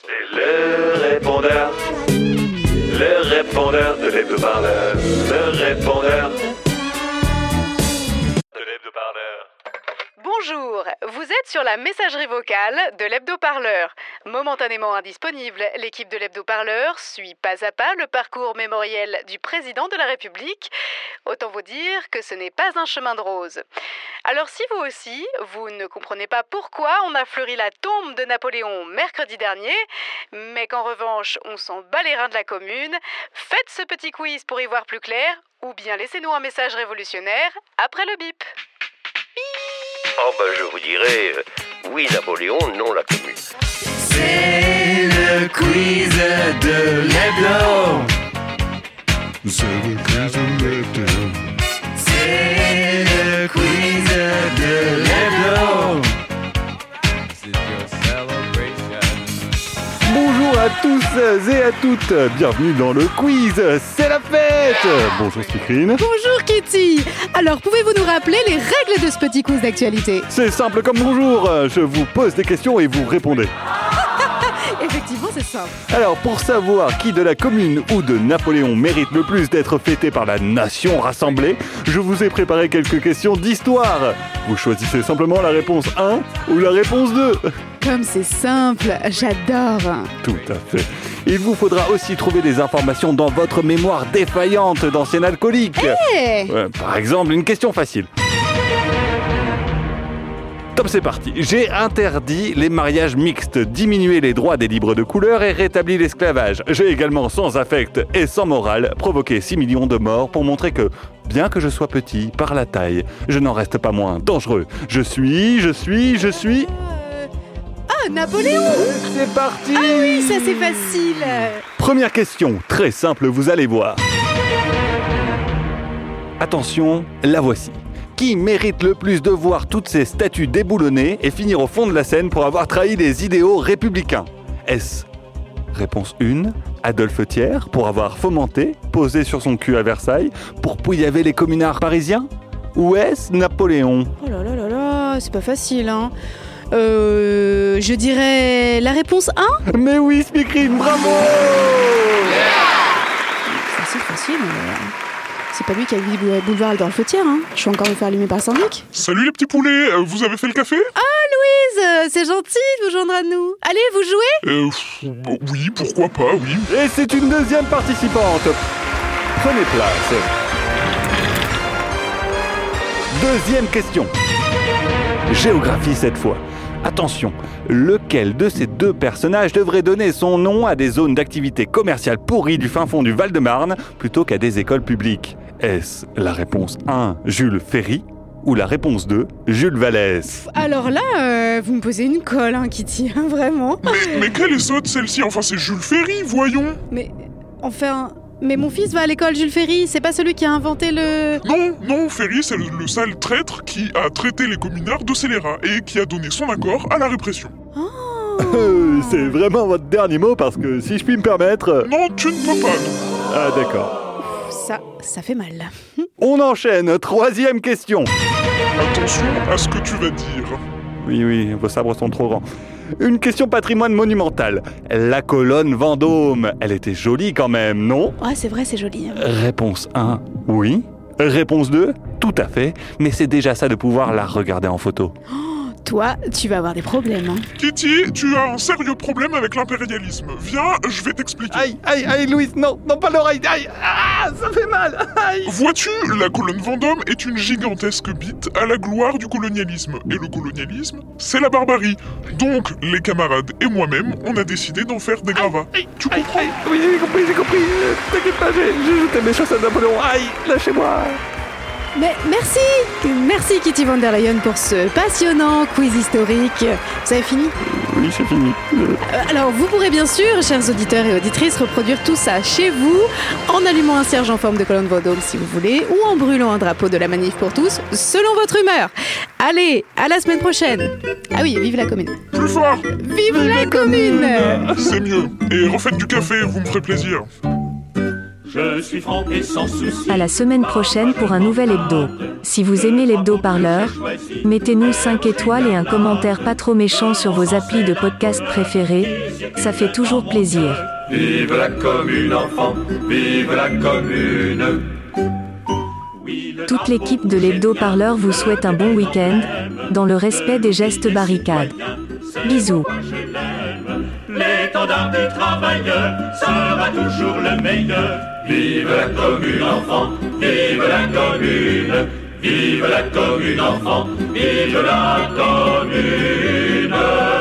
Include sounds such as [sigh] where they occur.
C'est le répondeur, le répondeur de l'hebdo-parleur, le répondeur de l'hebdo-parleur. Bonjour, vous êtes sur la messagerie vocale de l'hebdo-parleur. Momentanément indisponible, l'équipe de l'hebdo-parleur suit pas à pas le parcours mémoriel du président de la République. Autant vous dire que ce n'est pas un chemin de rose. Alors si vous aussi, vous ne comprenez pas pourquoi on a fleuri la tombe de Napoléon mercredi dernier, mais qu'en revanche on s'en bat les reins de la commune, faites ce petit quiz pour y voir plus clair, ou bien laissez-nous un message révolutionnaire après le bip. Oh ben je vous dirais, euh, oui Napoléon, non la commune. C'est le quiz de l'hebdo. C'est le quiz de l'hebdo. Tous et à toutes, bienvenue dans le quiz, c'est la fête Bonjour Stikrine. Bonjour Kitty Alors pouvez-vous nous rappeler les règles de ce petit quiz d'actualité? C'est simple comme bonjour, je vous pose des questions et vous répondez. [laughs] Effectivement c'est simple. Alors pour savoir qui de la commune ou de Napoléon mérite le plus d'être fêté par la nation rassemblée, je vous ai préparé quelques questions d'histoire. Vous choisissez simplement la réponse 1 ou la réponse 2. Comme c'est simple, j'adore Tout à fait. Il vous faudra aussi trouver des informations dans votre mémoire défaillante d'ancien alcoolique. Eh Ouais, par exemple, une question facile. Top, c'est parti. J'ai interdit les mariages mixtes, diminué les droits des libres de couleur et rétabli l'esclavage. J'ai également, sans affect et sans morale, provoqué 6 millions de morts pour montrer que, bien que je sois petit par la taille, je n'en reste pas moins dangereux. Je suis, je suis, je suis... Napoléon C'est parti. Ah oui, ça c'est facile. Première question, très simple, vous allez voir. Attention, la voici. Qui mérite le plus de voir toutes ces statues déboulonnées et finir au fond de la scène pour avoir trahi les idéaux républicains? Est-ce Réponse 1, Adolphe Thiers, pour avoir fomenté, posé sur son cul à Versailles, pour pouillaver les communards parisiens? Ou est-ce Napoléon? Oh là là là là, c'est pas facile hein euh, je dirais la réponse 1 Mais oui, Speakerine, bravo Facile, facile, mais euh, c'est pas lui qui a vu le boulevard dans le fautière, hein. Je suis encore me faire allumer par le syndic. Salut les petits poulets, euh, vous avez fait le café? Louise, euh, c'est gentil de vous joindre à nous. Allez, vous jouez? Euh, pff, oui, pourquoi pas, oui. Et c'est une deuxième participante. Prenez place. Deuxième question. Géographie cette fois. Attention, lequel de ces deux personnages devrait donner son nom à des zones d'activité commerciale pourries du fin fond du Val-de-Marne plutôt qu'à des écoles publiques? Est-ce la réponse 1, Jules Ferry ou la réponse 2, Jules Vallès? Alors là, euh, vous me posez une colle, hein, Kitty, hein, vraiment. Mais, mais quelle est sotte celle-ci? Enfin, c'est Jules Ferry, voyons. Mais, enfin... Mais mon fils va à l'école Jules Ferry, c'est pas celui qui a inventé le... Non, non, Ferry, c'est le, le sale traître qui a traité les communards de scélérats et qui a donné son accord à la répression. Oh Euh, [laughs] C'est vraiment votre dernier mot parce que si je puis me permettre... Non, tu ne peux pas, non. Ah d'accord. Ça, ça fait mal. [laughs] On enchaîne, troisième question. Attention à ce que tu vas dire. Oui, oui, vos sabres sont trop grands. Une question patrimoine monumental. La colonne Vendôme, elle était jolie quand même, non? Ouais, c'est vrai, c'est joli. hein. Réponse 1, oui. Réponse 2, tout à fait. Mais c'est déjà ça de pouvoir la regarder en photo. Toi, tu vas avoir des problèmes. Hein. Kitty, tu as un sérieux problème avec l'impérialisme. Viens, je vais t'expliquer. Aïe, aïe, aïe, Louise, non, non pas l'oreille, aïe, ah, ça fait mal, aïe. Vois-tu, la colonne Vendôme est une gigantesque bite à la gloire du colonialisme. Et le colonialisme, c'est la barbarie. Donc, les camarades et moi-même, on a décidé d'en faire des gravats. Tu Aïe, comprends? aïe, oui, j'ai compris, j'ai compris. T'inquiète pas, j'ai j'ai jeté mes chaussettes à Napoléon. Aïe, lâchez-moi. Mais merci Merci Kitty von der Leyen pour ce passionnant quiz historique. Vous avez fini? Oui, c'est fini. Euh, Alors, vous pourrez bien sûr, chers auditeurs et auditrices, reproduire tout ça chez vous en allumant un cierge en forme de colonne Vendôme si vous voulez, ou en brûlant un drapeau de la manif pour tous, selon votre humeur. Allez, à la semaine prochaine Ah oui, vive la commune Plus fort Vive la commune C'est mieux. Et refaites du café, vous me ferez plaisir. Je suis franc et sans souci. À la semaine prochaine pour un nouvel hebdo. Si vous aimez l'hebdo-parleur, mettez-nous 5 étoiles et un commentaire pas trop méchant sur vos applis de podcast préférés, ça fait toujours plaisir. Vive la commune, enfant, vive la commune. Toute l'équipe de l'hebdo-parleur vous souhaite un bon week-end, dans le respect des gestes barricades. Bisous. L'étendard des travailleurs sera toujours le meilleur. Vive la commune, enfant, vive la commune. Vive la commune, enfant, vive la commune.